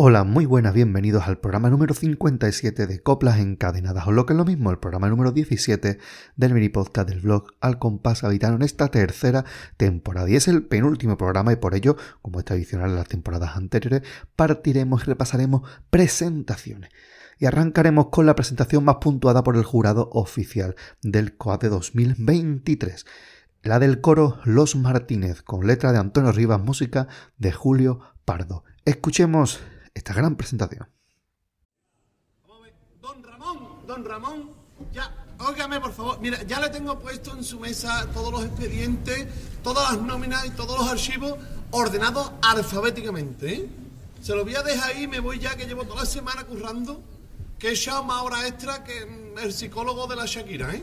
Hola, muy buenas, bienvenidos al programa número 57 de Coplas Encadenadas, o lo que es lo mismo, el programa número 17 del mini podcast del blog Al Compás Habitano en esta tercera temporada. Y es el penúltimo programa y por ello, como es tradicional en las temporadas anteriores, partiremos y repasaremos presentaciones. Y arrancaremos con la presentación más puntuada por el jurado oficial del COATE 2023 la del coro Los Martínez, con letra de Antonio Rivas, música de Julio Pardo. Escuchemos esta gran presentación. Don Ramón, don Ramón, ya, óigame por favor, mira, ya le tengo puesto en su mesa todos los expedientes, todas las nóminas y todos los archivos ordenados alfabéticamente, ¿eh? Se lo voy a dejar ahí, me voy ya que llevo toda la semana currando, que he echado más horas extra que mm, el psicólogo de la Shakira, ¿eh?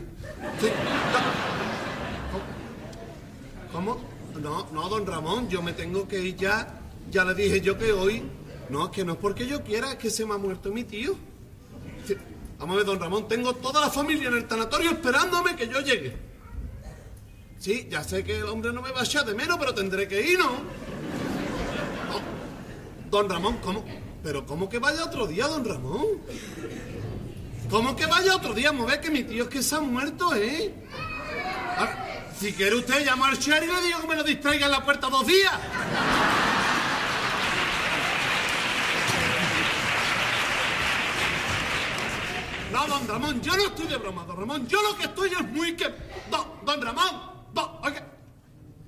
¿Cómo? No, no, don Ramón, yo me tengo que ir ya. Ya le dije yo que hoy no, que no es porque yo quiera, que se me ha muerto mi tío. Vamos a ver, don Ramón, tengo toda la familia en el tanatorio esperándome que yo llegue. Sí, ya sé que el hombre no me va a echar de menos, pero tendré que ir, ¿no? Don Ramón, ¿cómo? ¿Pero cómo que vaya otro día, don Ramón? ¿Cómo que vaya otro día? Me ve que mi tío es que se ha muerto, ¿eh? Ah, si quiere usted, llamo al sheriff y le digo que me lo distraiga en la puerta dos días. No, don Ramón, yo no estoy de broma, don Ramón. Yo lo que estoy es muy que... Don, Ramón, don... Oiga,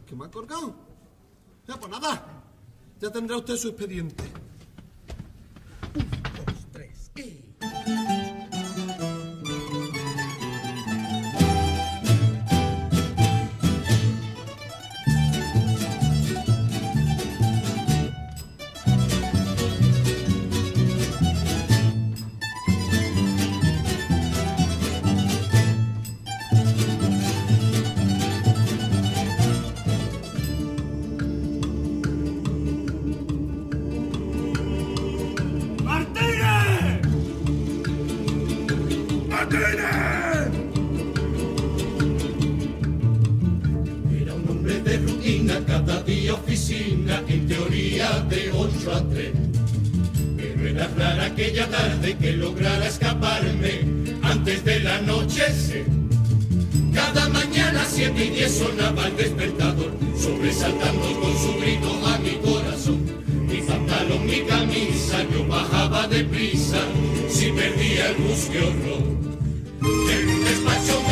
¿qué me ha colgado? Ya, pues nada. Ya tendrá usted su expediente. Bus, qué horror. En un despacho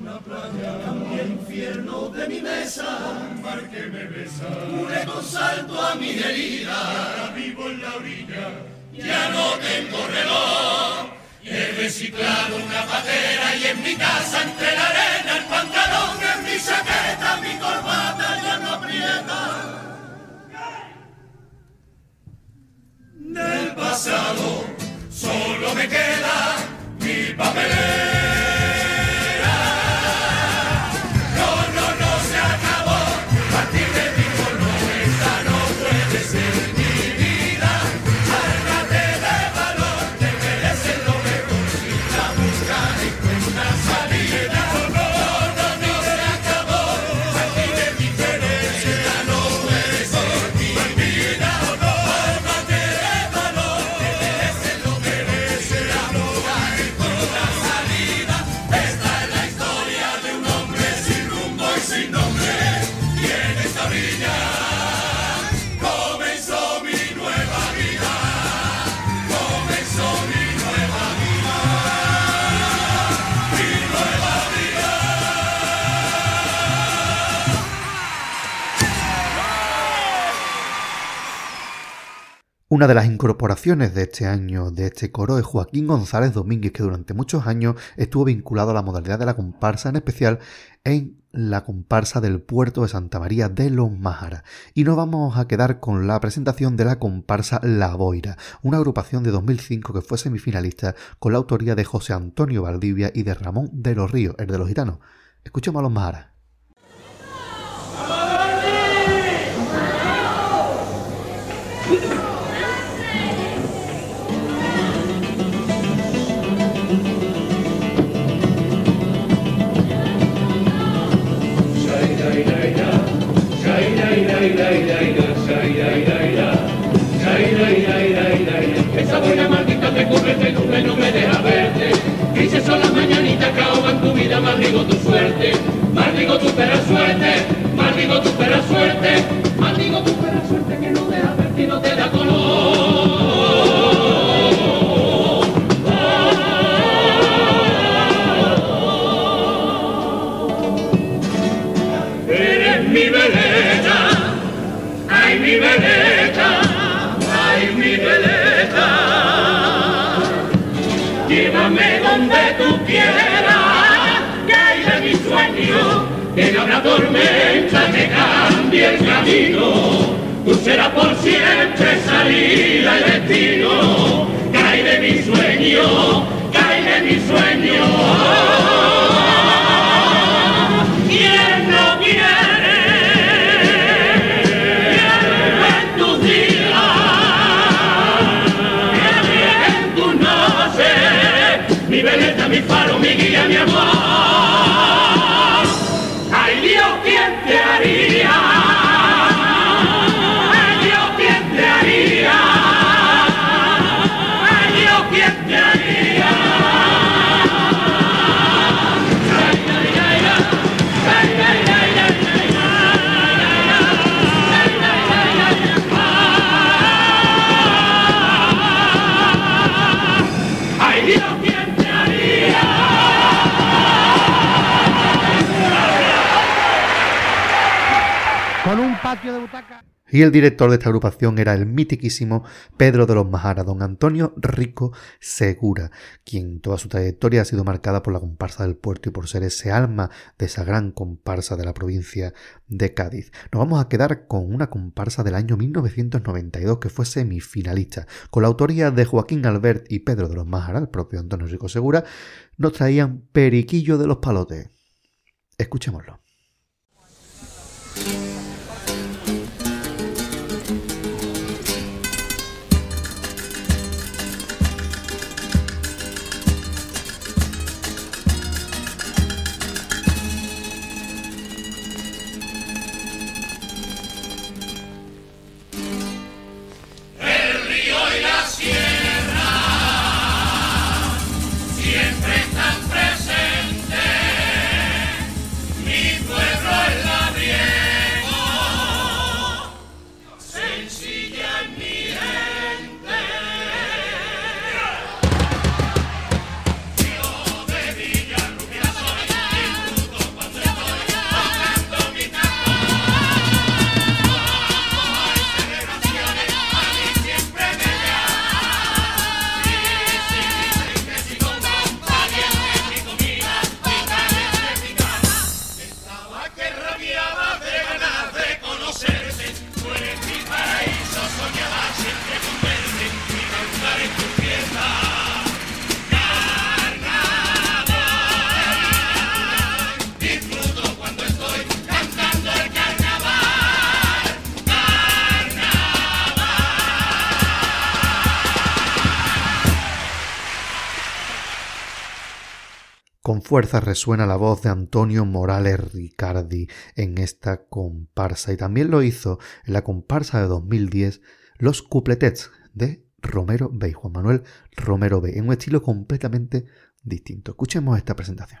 una playa, cambia infierno de mi mesa, un mar que me besa, con salto a mi herida, ahora vivo en la orilla, ya no tengo reloj, he reciclado una patera y en mi casa entre la arena el pantalón en mi chaqueta, mi corbata ya no aprieta. Del pasado solo me queda mi papelera. Una de las incorporaciones de este año de este coro es Joaquín González Domínguez, que durante muchos años estuvo vinculado a la modalidad de la comparsa, en especial en la comparsa del puerto de Santa María de los Májara. Y nos vamos a quedar con la presentación de la comparsa La Boira, una agrupación de 2005 que fue semifinalista con la autoría de José Antonio Valdivia y de Ramón de los Ríos, el de los gitanos. Escuchemos a los Májara. Spanish way. Y el director de esta agrupación era el mitiquísimo Pedro de los Majara, don Antonio Rico Segura, quien toda su trayectoria ha sido marcada por la comparsa del puerto y por ser ese alma de esa gran comparsa de la provincia de Cádiz. Nos vamos a quedar con una comparsa del año 1992 que fue semifinalista. Con la autoría de Joaquín Albert y Pedro de los Majara, el propio Antonio Rico Segura, nos traían Periquillo de los Palotes. Escuchémoslo. Resuena la voz de Antonio Morales Ricardi en esta comparsa y también lo hizo en la comparsa de 2010 Los Cupletets de Romero B. Juan Manuel Romero B. en un estilo completamente distinto. Escuchemos esta presentación.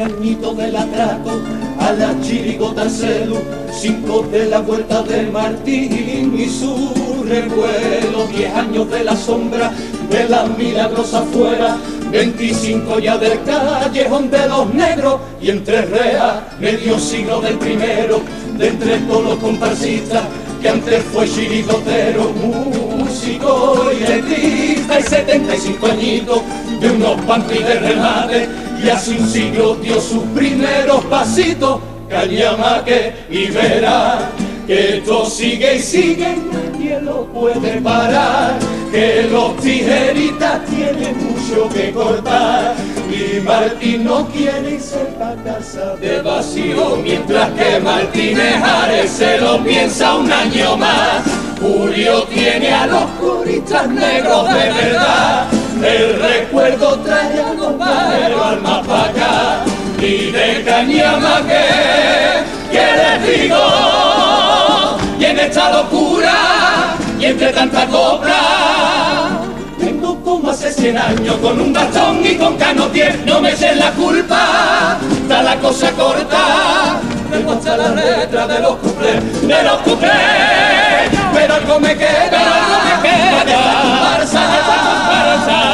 Añito del atraco a la chirigota celu, cinco de la vuelta de Martín y su revuelo, diez años de la sombra de la milagrosa afuera, 25 ya del callejón de los negros y entre rea medio siglo del primero, de entre todos los comparsistas que antes fue chirigotero, músico y letrista y 75 añitos de unos pampis de remate y hace un siglo dio sus primeros pasitos, cañamaque y verá que esto sigue y sigue y nadie lo puede parar, que los tijeritas tienen mucho que cortar y Martín no quiere irse pa' casa de vacío, mientras que Martínez Ares se lo piensa un año más. Julio tiene a los puristas negros de verdad, el recuerdo trae a los bajeros al más pa' acá, y de cañama que, que les digo, y en esta locura, y entre tanta copla, tengo como hace 100 años con un bastón y con canotier, no me echen la culpa, está la cosa corta, tengo hasta la letra de los cuplés, de los cuplés, pero algo me queda, algo me queda. de esta comparsa,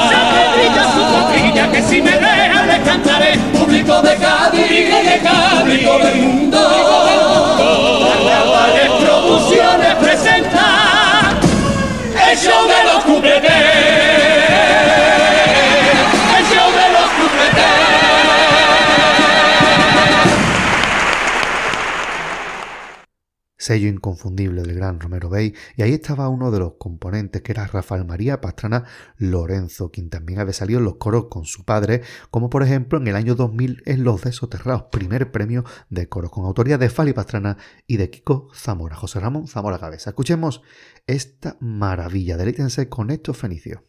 sé que brilla su costilla, que si me deja le cantaré, público de Cádiz, de Cádiz, público del mundo, Carnavales Producciones presenta. El show de los cupletés. Sello inconfundible del gran Romero Bey, y ahí estaba uno de los componentes, que era Rafael María Pastrana Lorenzo, quien también había salido en los coros con su padre, como por ejemplo en el año 2000 en Los Desoterrados, primer premio de coros, con autoría de Fali Pastrana y de Kiko Zamora, José Ramón Zamora Cabeza. Escuchemos esta maravilla, delítense con estos fenicios.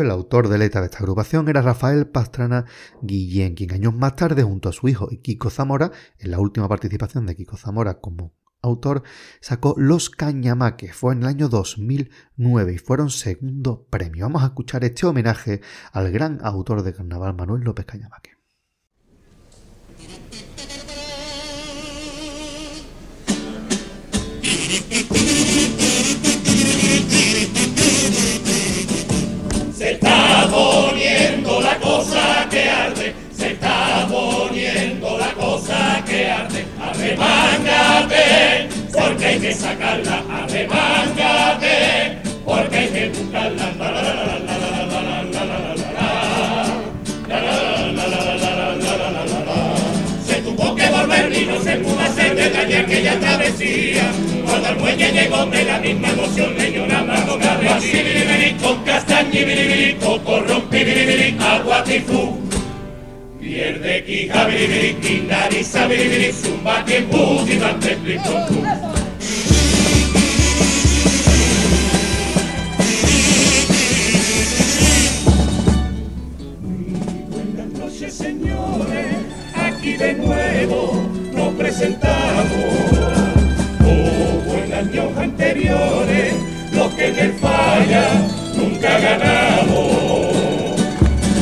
El autor de letra de esta agrupación era Rafael Pastrana Guillén, quien años más tarde, junto a su hijo y Kiko Zamora, en la última participación de Kiko Zamora como autor, sacó Los Cañamaques. Fue en el año 2009 y fueron segundo premio. Vamos a escuchar este homenaje al gran autor de carnaval Manuel López Cañamaque. porque hay que sacarla, arremángate, porque hay que buscarla. Se tuvo que volver y no se pudo hacer detalle aquella travesía. Cuando al muelle llegó de la misma emoción le lloraba con cabecilla. con castañi, biribiri, corrompí, biribiri, agua tifú. Pierde quija, biribiri, quindariza, biribiri, zumba, tiempo, divante, plico, presentamos. Como en años anteriores, los que en el falla nunca ganamos.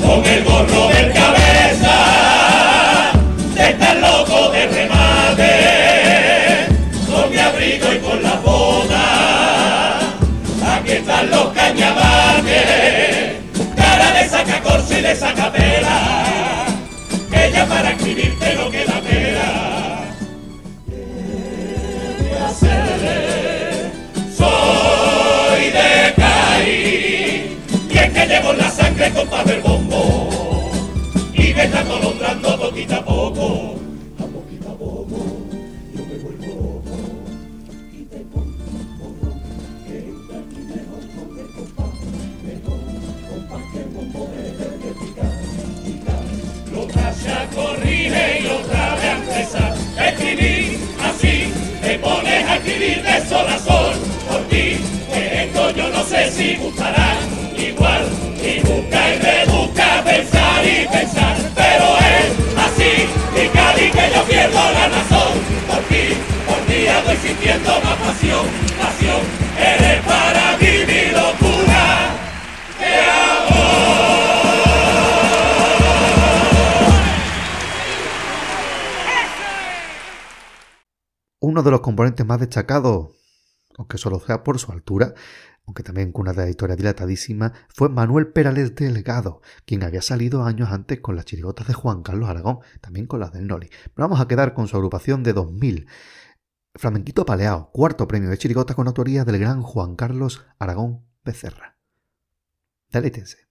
Con el gorro del cabeza, de estar loco de remate. Con mi abrigo y con la boda. Aquí están los cañamaques cara de sacacorcho y de sacapela, que ya para escribirte sangre con papel bombo, y me está colondrando poquito a poco, a poquito a poco, yo me vuelvo y te pongo que entra aquí mejor con el compás, mejor compás que el bombo es de picar, picar. Lo talla, corrige y otra vez empezar. Escribir pensar pero es así, y que yo pierdo la razón, por ti, por día voy sintiendo más pasión, pasión, eres para mí locura, te amo. Uno de los componentes más destacados, aunque solo sea por su altura, aunque también con una trayectoria dilatadísima, fue Manuel Perales Delgado, quien había salido años antes con las chirigotas de Juan Carlos Aragón, también con las del Noli. Pero vamos a quedar con su agrupación de 2000. Flamenquito Paleao, cuarto premio de chirigotas con autoría del gran Juan Carlos Aragón Becerra. Deleítense.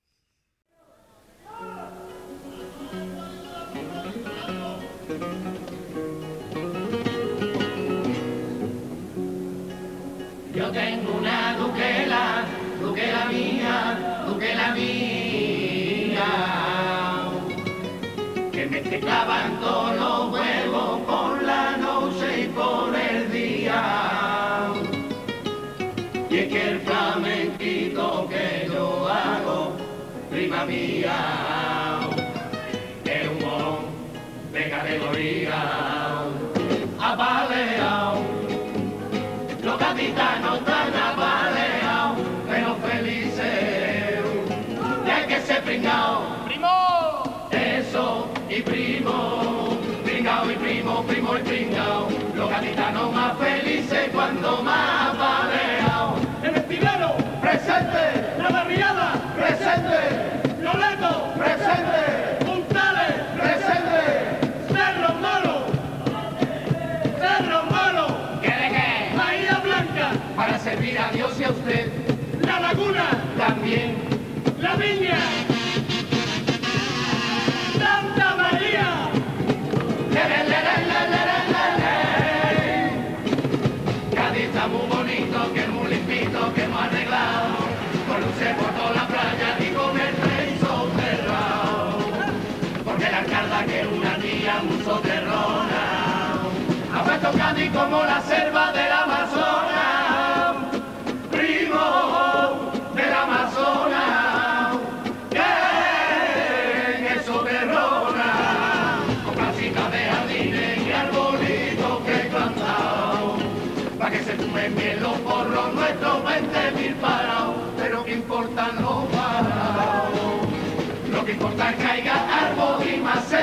Clavando los huevos por la noche y por el día. Y es que el flamenquito que yo hago, prima mía, es un de categoría, cuando más apaleados. Cádiz como la selva del Amazonas. Primo del Amazonas. Que es soterrona. Con casitas de jardines y arbolitos que he plantado. fume mielo por los nuestros 20 mil parados, pero que importan los parados. Lo que importa es que haya árbol y maceta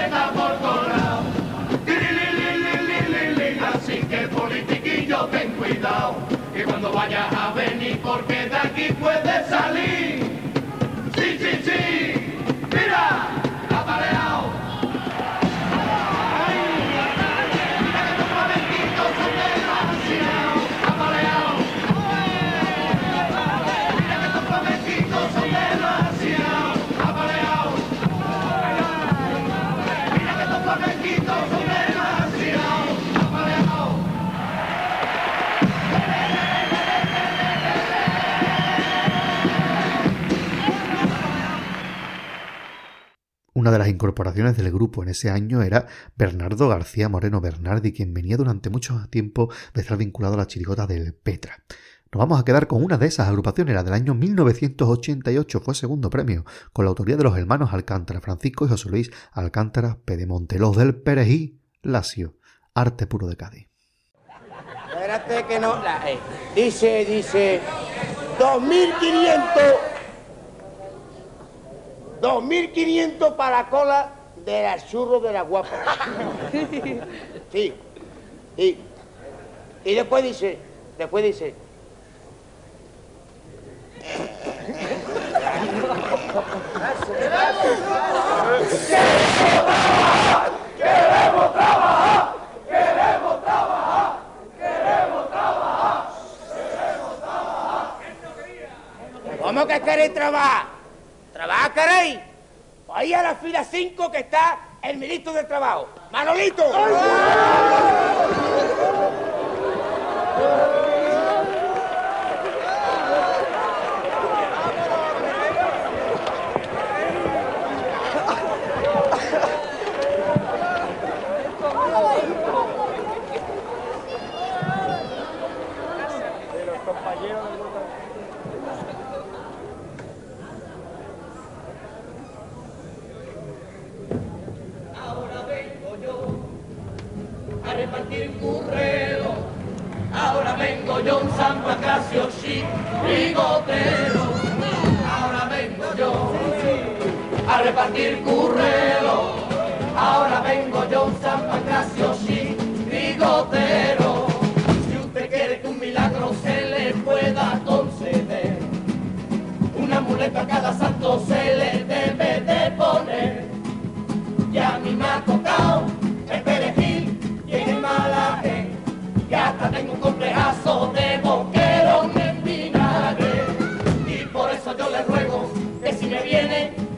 vayas a venir porque de aquí puedes Una de las incorporaciones del grupo en ese año era Bernardo García Moreno Bernardi, quien venía durante mucho tiempo de estar vinculado a la chirigota del Petra. Nos vamos a quedar con una de esas agrupaciones, la del año 1988, fue segundo premio, con la autoría de los hermanos Alcántara, Francisco y José Luis Alcántara Pedemonte, los del Perejil Lacio, arte puro de Cádiz. Espérate que no. dice, dice. 2500. 2500 para la cola de la churro de la guapa. Sí. Y, y después dice. Después dice. ¿Cómo que queréis trabajar? ¿Trabajar queréis? Ahí a la fila 5 que está el ministro del Trabajo. ¡Manolito!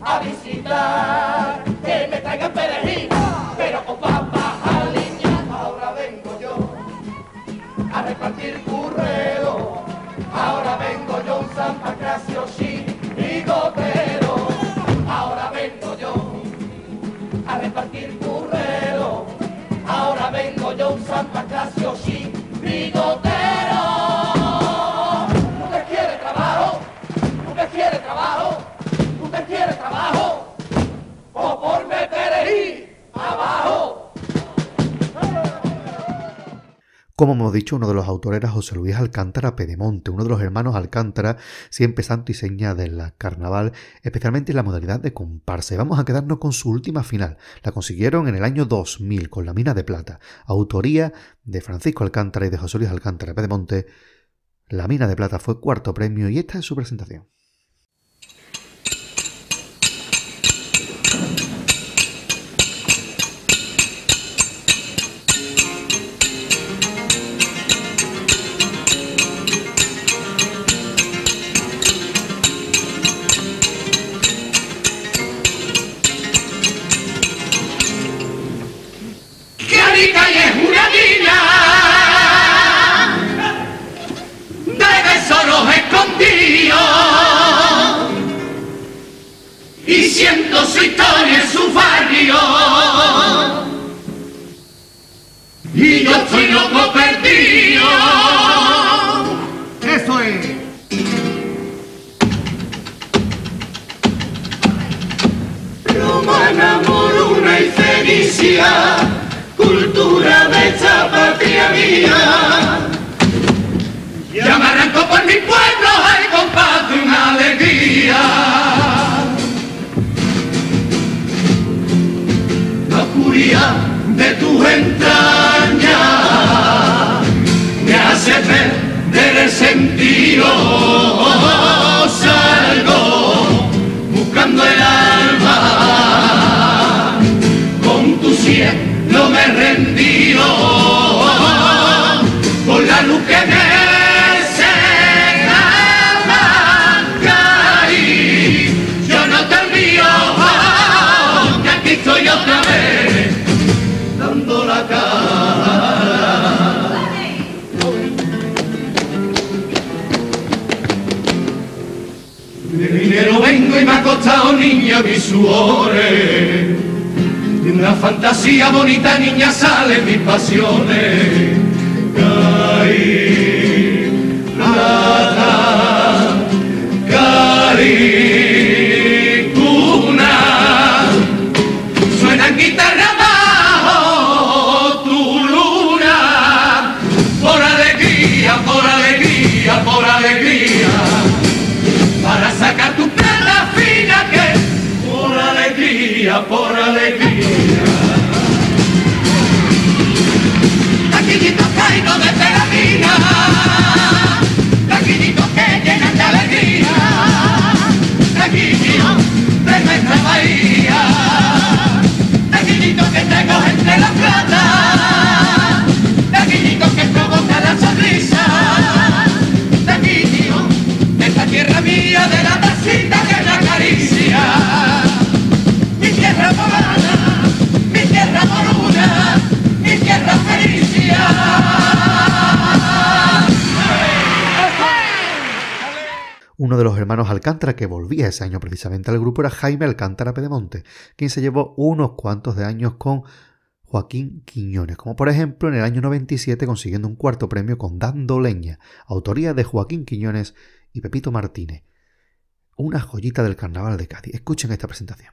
A visitar, que me traigan perejil, Como hemos dicho, uno de los autores era José Luis Alcántara Pedemonte, uno de los hermanos Alcántara, siempre santo y seña del carnaval, especialmente en la modalidad de comparsa. Y vamos a quedarnos con su última final. La consiguieron en el año 2000 con la mina de plata. Autoría de Francisco Alcántara y de José Luis Alcántara Pedemonte. La mina de plata fue cuarto premio y esta es su presentación. De una fantasía bonita niña salen mis pasiones. Uno de los hermanos Alcántara que volvía ese año precisamente al grupo era Jaime Alcántara Pedemonte, quien se llevó unos cuantos de años con Joaquín Quiñones, como por ejemplo en el año 97 consiguiendo un cuarto premio con Dando Leña, autoría de Joaquín Quiñones y Pepito Martínez. Una joyita del carnaval de Cádiz. Escuchen esta presentación.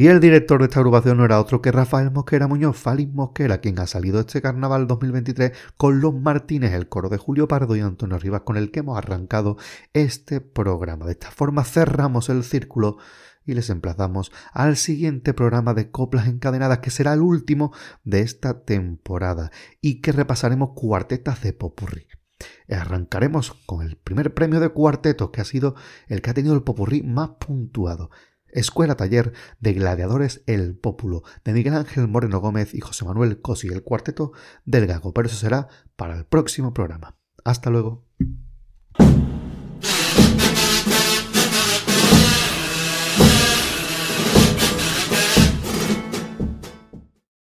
Y el director de esta agrupación no era otro que Rafael Mosquera Muñoz, Félix Mosquera, quien ha salido este carnaval 2023 con los Martínez, el coro de Julio Pardo y Antonio Rivas, con el que hemos arrancado este programa. De esta forma cerramos el círculo y les emplazamos al siguiente programa de Coplas Encadenadas, que será el último de esta temporada y que repasaremos cuartetas de Popurrí. Arrancaremos con el primer premio de cuartetos, que ha sido el que ha tenido el Popurrí más puntuado. Escuela Taller de Gladiadores El Pópulo, de Miguel Ángel Moreno Gómez y José Manuel Cosi, el cuarteto del Gago. Pero eso será para el próximo programa. Hasta luego.